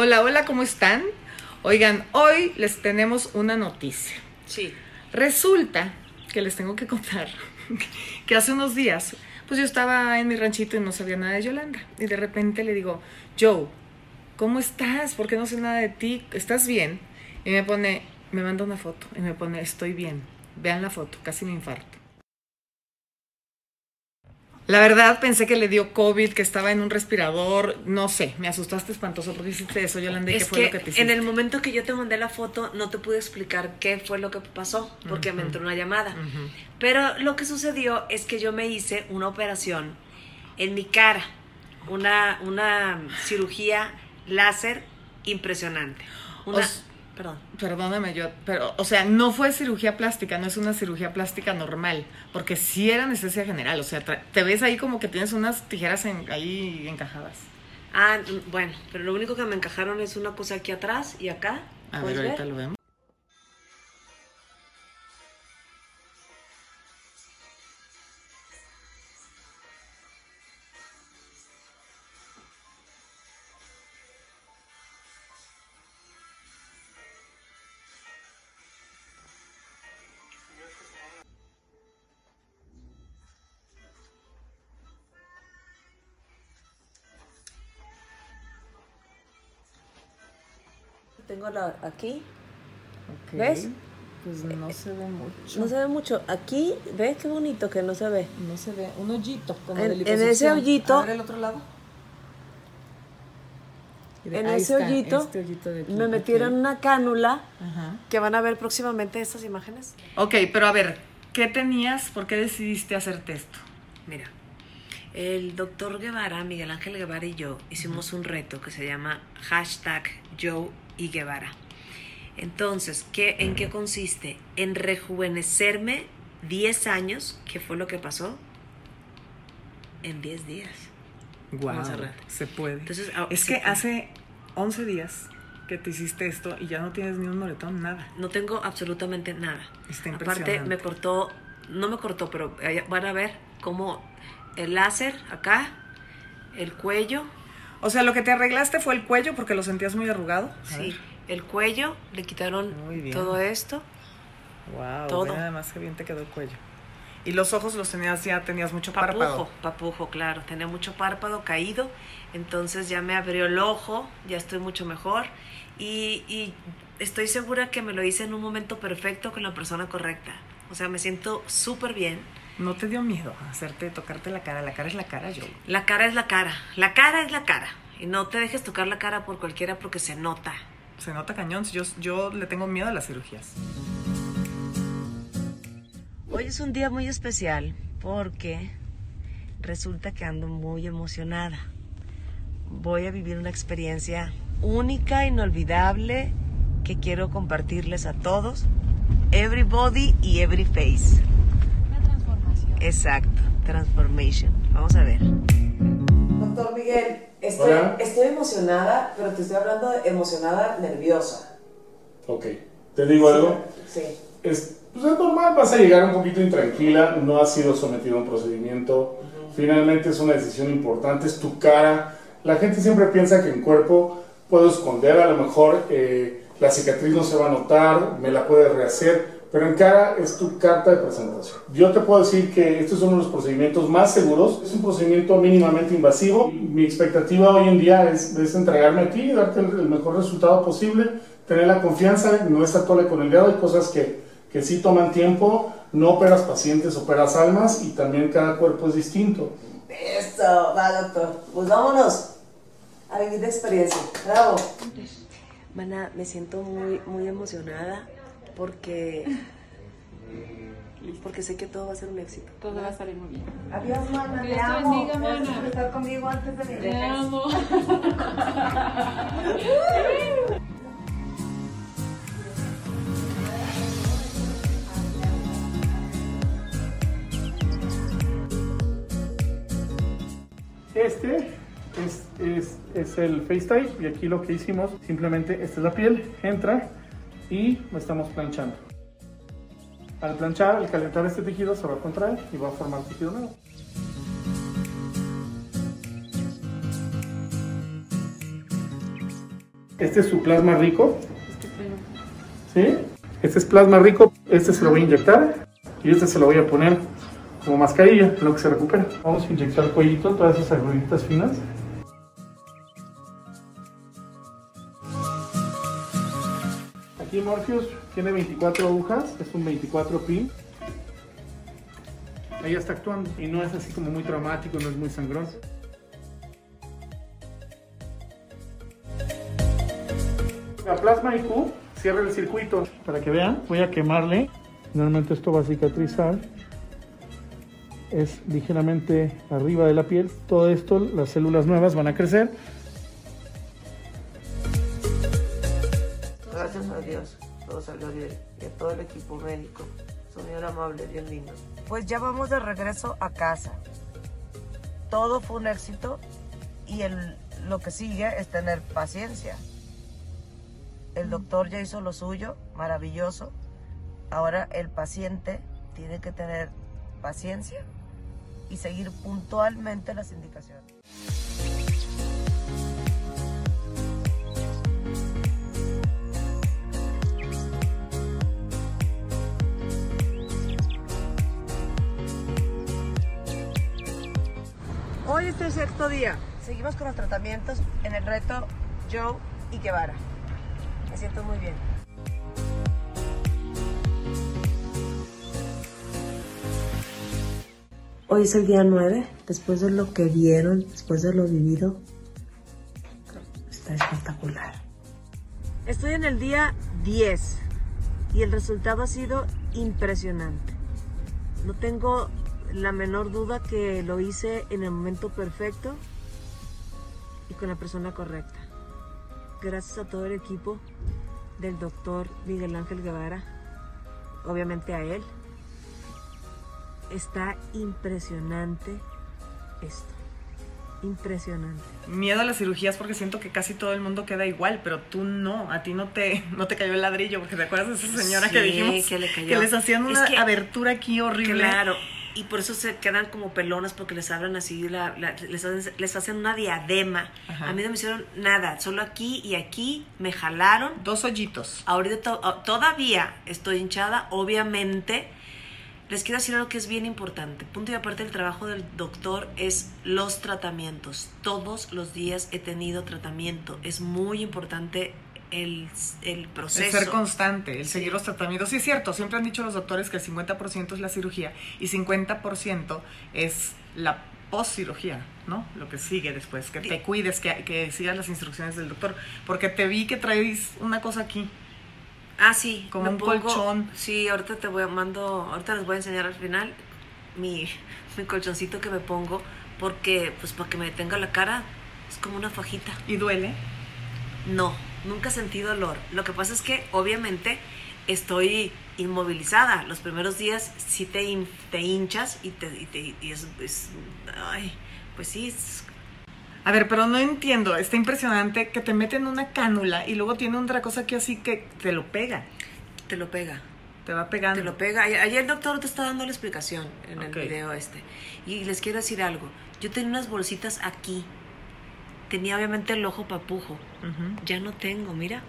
Hola, hola, ¿cómo están? Oigan, hoy les tenemos una noticia. Sí. Resulta que les tengo que contar que hace unos días, pues yo estaba en mi ranchito y no sabía nada de Yolanda. Y de repente le digo, Joe, ¿cómo estás? ¿Por qué no sé nada de ti? ¿Estás bien? Y me pone, me manda una foto y me pone, estoy bien. Vean la foto, casi me infarto. La verdad pensé que le dio COVID, que estaba en un respirador, no sé, me asustaste espantoso porque hiciste eso, Yolanda, ¿y Es qué fue que, lo que te hiciste? en el momento que yo te mandé la foto no te pude explicar qué fue lo que pasó porque me entró una llamada. Pero lo que sucedió es que yo me hice una operación en mi cara, una, una cirugía láser impresionante. Una, perdón. Perdóname yo, pero, o sea, no fue cirugía plástica, no es una cirugía plástica normal, porque sí era anestesia general, o sea, te ves ahí como que tienes unas tijeras en- ahí encajadas. Ah, bueno, pero lo único que me encajaron es una cosa aquí atrás y acá. A ver, ¿Puedes ahorita ver? lo vemos. Tengo la, aquí, ¿Ves? Pues no se ve mucho. no se ve mucho. Aquí, ¿ves qué bonito que no se ve? No se ve, un hoyito como En- de en ese hoyito- A ver el otro lado. En ahí ese está, hoyito este hoyito de aquí, me metieron una cánula Ajá. que van a ver próximamente estas imágenes. Ok, pero a ver, ¿qué tenías? ¿Por qué decidiste hacerte esto? Mira, el doctor Guevara, Miguel Ángel Guevara y yo hicimos un reto que se llama hashtag Joe y Guevara. Entonces, ¿qué, ¿en qué consiste? En rejuvenecerme 10 años, ¿qué fue lo que pasó? En 10 días. Wow, se puede. Entonces, ah, es se que puede. hace 11 días que te hiciste esto y ya no tienes ni un moretón, nada. No tengo absolutamente nada. Está Aparte, me cortó, no me cortó, pero eh, van a ver cómo el láser acá, el cuello, O sea, lo que te arreglaste fue el cuello porque lo sentías muy arrugado. Sí, el cuello, le quitaron todo esto. Wow, Todo. ve nada más que bien te quedó el cuello. Y los ojos los tenías ya, tenías mucho párpado. Papujo, papujo, claro. Tenía mucho párpado caído. Entonces ya me abrió el ojo, ya estoy mucho mejor. Y, y estoy segura que me lo hice en un momento perfecto con la persona correcta. O sea, me siento súper bien. ¿No te dio miedo hacerte, tocarte la cara? La cara es la cara, yo. La cara es la cara. La cara es la cara. Y no te dejes tocar la cara por cualquiera porque se nota. Se nota cañón. Yo, yo le tengo miedo a las cirugías. Hoy es un día muy especial porque resulta que ando muy emocionada. Voy a vivir una experiencia única, inolvidable, que quiero compartirles a todos. Everybody y every face. Exacto, transformation. Vamos a ver. Doctor Miguel, estoy, estoy emocionada, pero te estoy hablando de emocionada nerviosa. Ok. ¿Te digo algo? Sí. Es, pues es normal, vas a llegar un poquito intranquila, no has sido sometido a un procedimiento, finalmente es una decisión importante, es tu cara. La gente siempre piensa que en cuerpo puedo esconder, a lo mejor eh, la cicatriz no se va a notar, me la puedes rehacer, pero en cara es tu carta de presentación. Yo te puedo decir que este es uno de los procedimientos más seguros, es un procedimiento mínimamente invasivo. Mi expectativa hoy en día es, es entregarme a ti y darte el, el mejor resultado posible, tener la confianza, no estar tole con el dedo, hay cosas que, que sí toman tiempo, no operas pacientes, operas almas y también cada cuerpo es distinto. Eso, va doctor. Pues vámonos a vivir la experiencia. Bravo. Mana, me siento muy, muy emocionada porque, porque sé que todo va a ser un éxito. Todo va a salir muy bien. Adiós, mana, te amo. bendiga, Gracias mana. por estar conmigo antes de mi Te amo. Este es, es, es el FaceTime y aquí lo que hicimos, simplemente esta es la piel, entra y lo estamos planchando. Al planchar, al calentar este tejido se va a contraer y va a formar tejido nuevo. Este es su plasma rico. ¿Sí? Este es plasma rico. Este se lo voy a inyectar. Y este se lo voy a poner como mascarilla, lo que se recupera. Vamos a inyectar el cuellito, todas esas agruditas finas. Morpheus tiene 24 agujas, es un 24 pin. Ahí está actuando y no es así como muy traumático, no es muy sangrón. La plasma IQ cierra el circuito. Para que vean, voy a quemarle. Normalmente esto va a cicatrizar. Es ligeramente arriba de la piel. Todo esto, las células nuevas van a crecer. Todo salió bien. Y a todo el equipo médico. Son bien amables, bien lindos. Pues ya vamos de regreso a casa. Todo fue un éxito y el, lo que sigue es tener paciencia. El doctor ya hizo lo suyo, maravilloso. Ahora el paciente tiene que tener paciencia y seguir puntualmente las indicaciones. Hoy es el sexto día. Seguimos con los tratamientos en el reto Joe y Guevara. Me siento muy bien. Hoy es el día 9, después de lo que vieron, después de lo vivido. Está espectacular. Estoy en el día 10 y el resultado ha sido impresionante. No tengo la menor duda que lo hice en el momento perfecto y con la persona correcta. Gracias a todo el equipo del doctor Miguel Ángel Guevara, obviamente a él. Está impresionante esto. Impresionante. Miedo a las cirugías porque siento que casi todo el mundo queda igual, pero tú no, a ti no te, no te cayó el ladrillo, porque te acuerdas de esa señora que dijimos que le cayó. les hacían Es una que- abertura aquí horrible. Claro, y por eso se quedan como pelonas porque les abren así, la- la- les, hacen, les hacen una diadema. Ajá. A mí no me hicieron nada, solo aquí y aquí me jalaron. Dos hoyitos. Ahorita to- ah, todavía estoy hinchada, obviamente. Les quiero decir algo que es bien importante. Punto y aparte del trabajo del doctor es los tratamientos. Todos los días he tenido tratamiento. Es muy importante el, el El proceso. ser constante, el seguir los tratamientos. Sí, es cierto, siempre han dicho los doctores que el 50% es la cirugía y 50% es la postcirugía, ¿no? Lo que sigue después, que te cuides, que, que sigas las instrucciones del doctor. Porque te vi que traes una cosa aquí. Ah, sí. Como un pongo- colchón. Sí, ahorita te voy a mando, ahorita les voy a enseñar al final mi, mi colchoncito que me pongo porque, pues, para que me detenga la cara, es como una fajita. ¿Y duele? No, nunca sentí dolor. Lo que pasa es que, obviamente, estoy inmovilizada. Los primeros días sí te, hin- te hinchas y, te, y, te- y es, es- Ay, pues sí, es- A ver, pero no entiendo. Está impresionante que te meten una cánula y luego tiene otra cosa aquí así que te lo pega. te lo pega. Te va pegando. Te lo pega. Ayer el doctor te está dando la explicación en el video este. Y les quiero decir algo. Yo tenía unas bolsitas aquí. Tenía obviamente el ojo papujo. Ya no tengo, mira.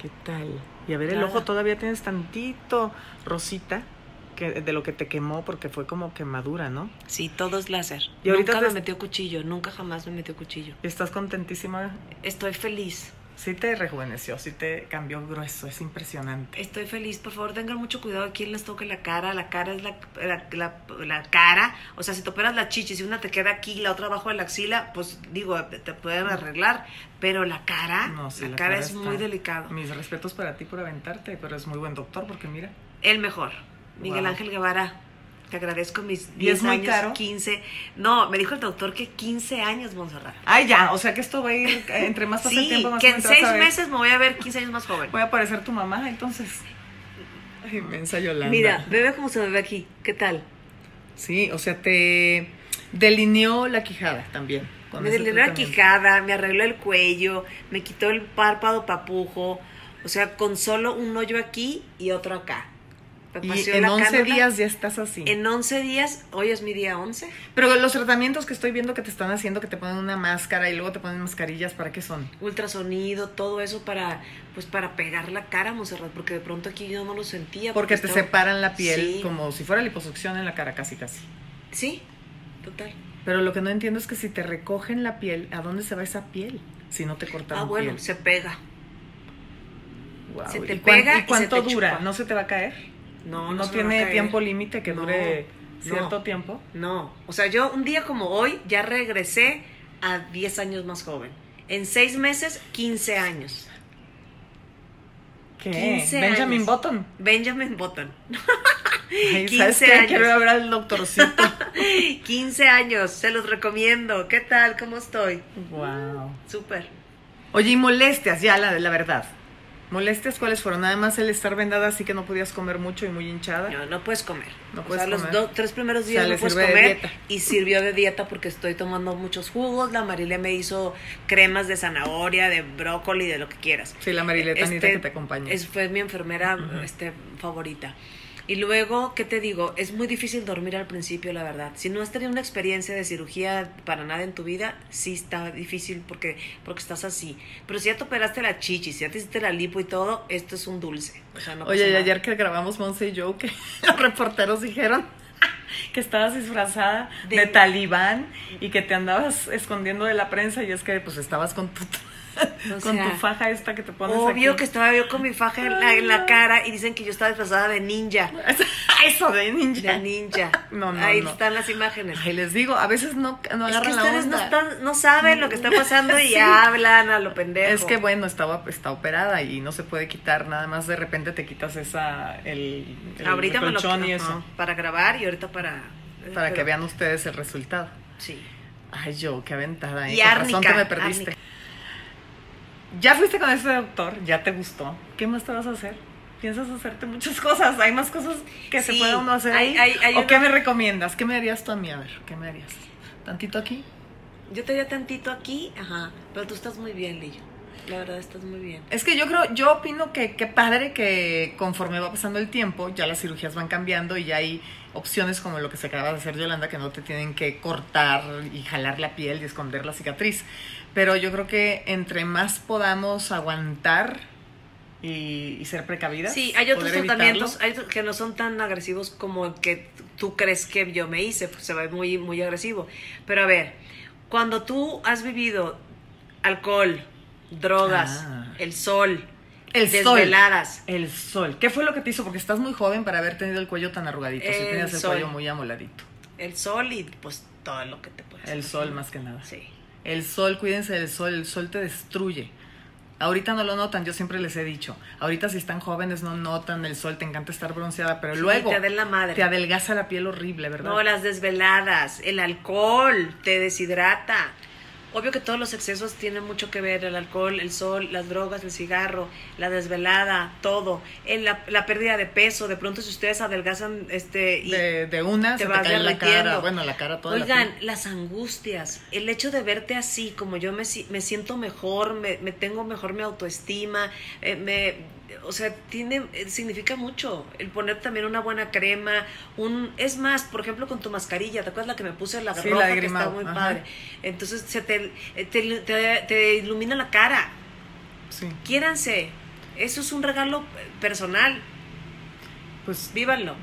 ¿Qué tal? Y a ver, el ojo todavía tienes tantito rosita que, de lo que te quemó porque fue como quemadura, ¿no? Sí, todo es láser. Y nunca me metió cuchillo. Nunca jamás me metió cuchillo. Estás contentísima. Estoy feliz. Sí te rejuveneció, sí te cambió grueso, es impresionante. Estoy feliz. Por favor, tengan mucho cuidado a quién les toque la cara. La cara es la, la, la- la cara. O sea, si te operas la chichi, si una te queda aquí y la otra abajo de la axila, pues digo, te, pueden arreglar. Pero la cara, No, sí, la, cara, cara es muy delicado. Mis respetos para ti por aventarte, pero es muy buen doctor porque mira, El mejor. Miguel Wow. Ángel Guevara. Te agradezco mis ¿Y es 10 muy años, caro? 15. No, me dijo el doctor que 15 años, Monserrat. Ay, ya, o sea que esto va a ir, eh, entre más pasa el Sí, tiempo, más que en joven te vas a seis ver. meses me voy a ver 15 años más joven. Voy a parecer tu mamá, entonces. Ay, mensa Yolanda. Mira, bebe como se bebe aquí. ¿Qué tal? Sí, o sea, te delineó la quijada también. me delineó la quijada, me arregló el cuello, me quitó el párpado papujo. O sea, con solo un hoyo aquí y otro acá. Y en la 11 cánula. días ya estás así. En 11 días, hoy es mi día 11. Pero los tratamientos que estoy viendo que te están haciendo, que te ponen una máscara y luego te ponen mascarillas, ¿para qué son? ultrasonido, todo eso para pues para pegar la cara, Monserrat, porque de pronto aquí yo no lo sentía. Porque te estaba- separan la piel Sí. como si fuera liposucción en la cara, casi casi. Sí, total. Pero lo que no entiendo es que si te recogen la piel, ¿a dónde se va esa piel? Si no te cortaron Ah, bueno, piel. se pega. Guau, se te ¿Y pega ¿Y y cuánto se te dura? chupa. ¿No se te va a caer? No, ¿No, tiene caer. tiempo límite que No, dure cierto no. tiempo? No, o sea, yo un día como hoy ya regresé a 10 años más joven. En 6 meses, 15 años. ¿Qué? 15 Benjamin años. Button. Benjamin Button. Ay, 15 ¿Sabes qué? años. Quiero ver al doctorcito. 15 años, se los recomiendo. ¿Qué tal? ¿Cómo estoy? wow. Súper. Oye, y molestias, ya la de la verdad. ¿Molestias cuáles fueron? Nada más el estar vendada así que no podías comer mucho y muy hinchada. No, no puedes comer. No o puedes sea, los comer. dos, tres primeros O sea, días no puedes comer. Y sirvió de dieta porque estoy tomando muchos jugos. La Marilia me hizo cremas de zanahoria, de brócoli, de lo que quieras. Sí, la Marileta Este, que te acompañe. Es, fue mi enfermera este, favorita. Y luego, ¿qué te digo? Es muy difícil dormir al principio, la verdad. Si no has tenido una experiencia de cirugía para nada en tu vida, sí está difícil porque, porque estás así. Pero si ya te operaste la chichi, si ya te hiciste la lipo y todo, esto es un dulce. O sea, no pasa Oye, y ayer que grabamos Monse y yo, que los reporteros dijeron que estabas disfrazada de, De- talibán y que te andabas escondiendo de la prensa y es que pues estabas con tu, O con sea, tu faja esta que te pones Obvio aquí. que estaba yo con mi faja en la, en la cara y dicen que yo estaba disfrazada de ninja. Eso de ninja. De ninja. No, no, Ahí no. están las imágenes. Ay, les digo, a veces no, no es que agarran la ustedes no, están, no saben lo que está pasando y hablan a lo pendejo. Es que bueno, estaba está operada y no se puede quitar, nada más de repente te quitas esa el, el ahorita me lo colchón y eso para grabar y ahorita para para que vean ustedes el resultado. Sí. Ay, yo, qué aventada, ¿eh? Y Con razón árnica, que me perdiste. árnica. Ya fuiste con ese doctor, ya te gustó. ¿Qué más te vas a hacer? Piensas hacerte muchas cosas. Hay más cosas que se Sí, pueda uno hacer. hay- hay- hay ¿O una- qué me recomiendas? ¿Qué me harías tú a mí? A ver, ¿qué me harías? ¿Tantito aquí? Yo te diría tantito aquí, ajá, pero tú estás muy bien, Lillo. La verdad estás muy bien. Es que yo creo, yo opino que qué padre que conforme va pasando el tiempo, ya las cirugías van cambiando y ya hay opciones como lo que se acaba de hacer Yolanda, que no te tienen que cortar y jalar la piel y esconder la cicatriz. Pero yo creo que entre más podamos aguantar y, y ser precavidas. Sí, hay otros tratamientos hay que no son tan agresivos como el que tú crees que yo me hice, pues se ve muy, muy agresivo. Pero a ver, cuando tú has vivido alcohol, drogas, Ah. el sol, El sol. desveladas, El sol. ¿Qué fue lo que te hizo? Porque estás muy joven para haber tenido el cuello tan arrugadito. Si tenías el sol. cuello muy amoladito. el sol y pues todo lo que te puedes. El sol más que nada. Sí. El sol, cuídense del sol, el sol te destruye. Ahorita no lo notan, yo siempre les he dicho. Ahorita si están jóvenes no notan el sol, te encanta estar bronceada, pero Sí, luego te la madre. te adelgaza la piel horrible, ¿verdad? No, las desveladas, el alcohol te deshidrata. Obvio que todos los excesos tienen mucho que ver, el alcohol, el sol, las drogas, el cigarro, la desvelada, todo. En la, la pérdida de peso, de pronto si ustedes adelgazan este y de, de una te se te vas cae la cara, bueno, la cara toda Oigan, las angustias, el hecho de verte así, como yo me, me siento mejor, me, me tengo mejor mi autoestima, eh, me, o sea, tiene, eh, significa mucho el poner también una buena crema, un, es más, por ejemplo, con tu mascarilla, ¿te acuerdas la que me puse la Sí, roja la que está muy ajá. padre? Entonces se te, eh, te, te- te ilumina la cara, Sí, quiéranse, eso es un regalo eh, personal, pues vívanlo.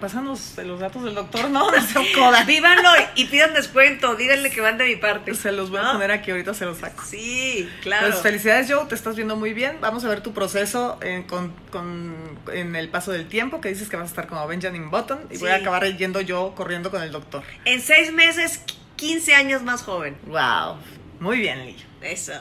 pásanos los datos del doctor, no, coda. Vívanlo y pidan descuento, díganle que van de mi parte. Se los voy a ¿No? poner aquí, ahorita se los saco. Sí, claro. Pues felicidades Joe, te estás viendo muy bien. Vamos a ver tu proceso en, con, con- en el paso del tiempo, que dices que vas a estar como Benjamin Button y voy a acabar yendo yo corriendo con el doctor. En seis meses, 15 años más joven. Wow, muy bien, Lillo. Eso.